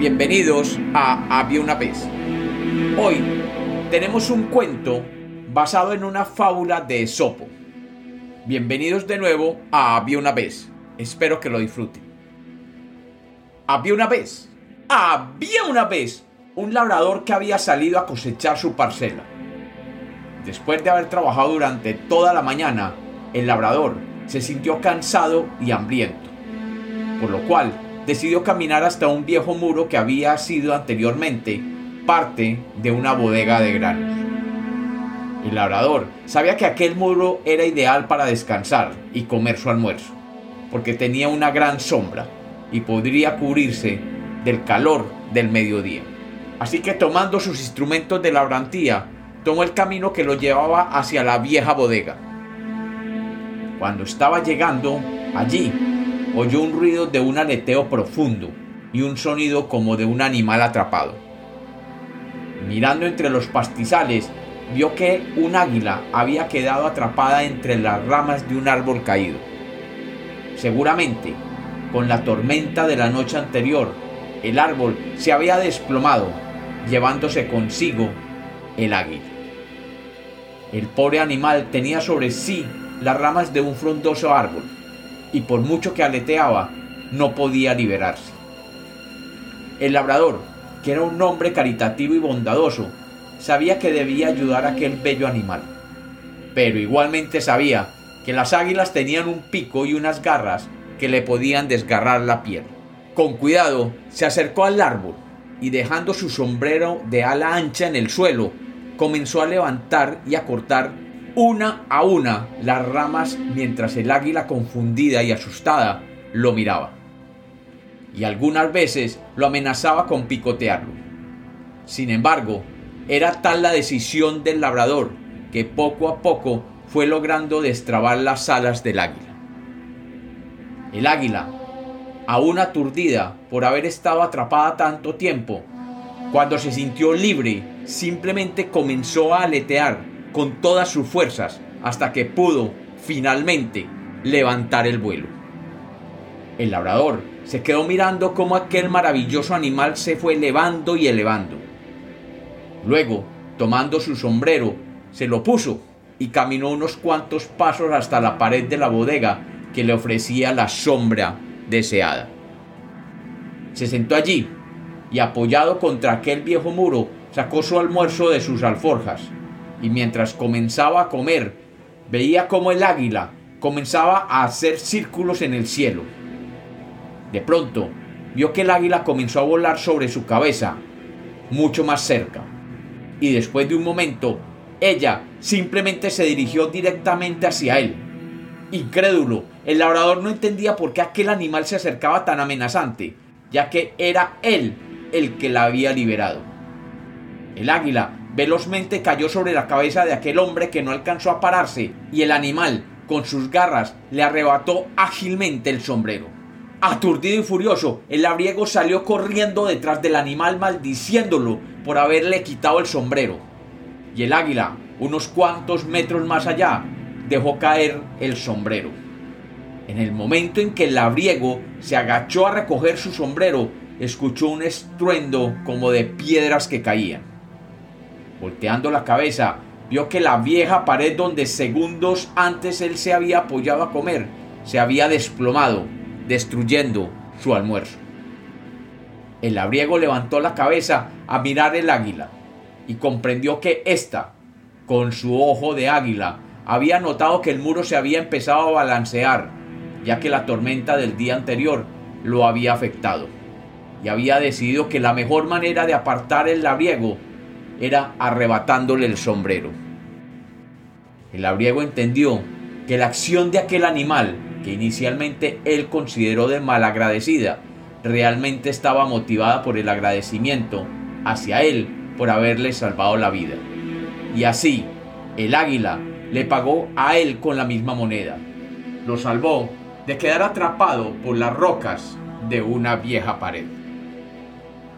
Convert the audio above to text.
Bienvenidos a Había una vez. Hoy tenemos un cuento basado en una fábula de Esopo. Bienvenidos de nuevo a Había una vez. Espero que lo disfruten. Había una vez, había una vez un labrador que había salido a cosechar su parcela. Después de haber trabajado durante toda la mañana, el labrador se sintió cansado y hambriento, por lo cual decidió caminar hasta un viejo muro que había sido anteriormente parte de una bodega de granos. El labrador sabía que aquel muro era ideal para descansar y comer su almuerzo, porque tenía una gran sombra y podría cubrirse del calor del mediodía. Así que tomando sus instrumentos de labrantía, tomó el camino que lo llevaba hacia la vieja bodega. Cuando estaba llegando allí, oyó un ruido de un aleteo profundo y un sonido como de un animal atrapado. Mirando entre los pastizales, vio que un águila había quedado atrapada entre las ramas de un árbol caído. Seguramente, con la tormenta de la noche anterior, el árbol se había desplomado, llevándose consigo el águila. El pobre animal tenía sobre sí las ramas de un frondoso árbol y por mucho que aleteaba, no podía liberarse. El labrador, que era un hombre caritativo y bondadoso, sabía que debía ayudar a aquel bello animal. Pero igualmente sabía que las águilas tenían un pico y unas garras que le podían desgarrar la piel. Con cuidado, se acercó al árbol y dejando su sombrero de ala ancha en el suelo, comenzó a levantar y a cortar una a una las ramas mientras el águila confundida y asustada lo miraba. Y algunas veces lo amenazaba con picotearlo. Sin embargo, era tal la decisión del labrador que poco a poco fue logrando destrabar las alas del águila. El águila, aún aturdida por haber estado atrapada tanto tiempo, cuando se sintió libre, simplemente comenzó a aletear con todas sus fuerzas hasta que pudo finalmente levantar el vuelo. El labrador se quedó mirando cómo aquel maravilloso animal se fue elevando y elevando. Luego, tomando su sombrero, se lo puso y caminó unos cuantos pasos hasta la pared de la bodega que le ofrecía la sombra deseada. Se sentó allí y apoyado contra aquel viejo muro, sacó su almuerzo de sus alforjas y mientras comenzaba a comer, veía como el águila comenzaba a hacer círculos en el cielo. De pronto, vio que el águila comenzó a volar sobre su cabeza, mucho más cerca. Y después de un momento, ella simplemente se dirigió directamente hacia él. Incrédulo, el labrador no entendía por qué aquel animal se acercaba tan amenazante, ya que era él el que la había liberado. El águila velozmente cayó sobre la cabeza de aquel hombre que no alcanzó a pararse y el animal, con sus garras, le arrebató ágilmente el sombrero. Aturdido y furioso, el labriego salió corriendo detrás del animal maldiciéndolo por haberle quitado el sombrero. Y el águila, unos cuantos metros más allá, dejó caer el sombrero. En el momento en que el labriego se agachó a recoger su sombrero, escuchó un estruendo como de piedras que caían. Volteando la cabeza, vio que la vieja pared donde segundos antes él se había apoyado a comer se había desplomado, destruyendo su almuerzo. El labriego levantó la cabeza a mirar el águila y comprendió que ésta, con su ojo de águila, había notado que el muro se había empezado a balancear, ya que la tormenta del día anterior lo había afectado, y había decidido que la mejor manera de apartar el labriego era arrebatándole el sombrero. El labriego entendió que la acción de aquel animal, que inicialmente él consideró de malagradecida, realmente estaba motivada por el agradecimiento hacia él por haberle salvado la vida. Y así, el águila le pagó a él con la misma moneda. Lo salvó de quedar atrapado por las rocas de una vieja pared.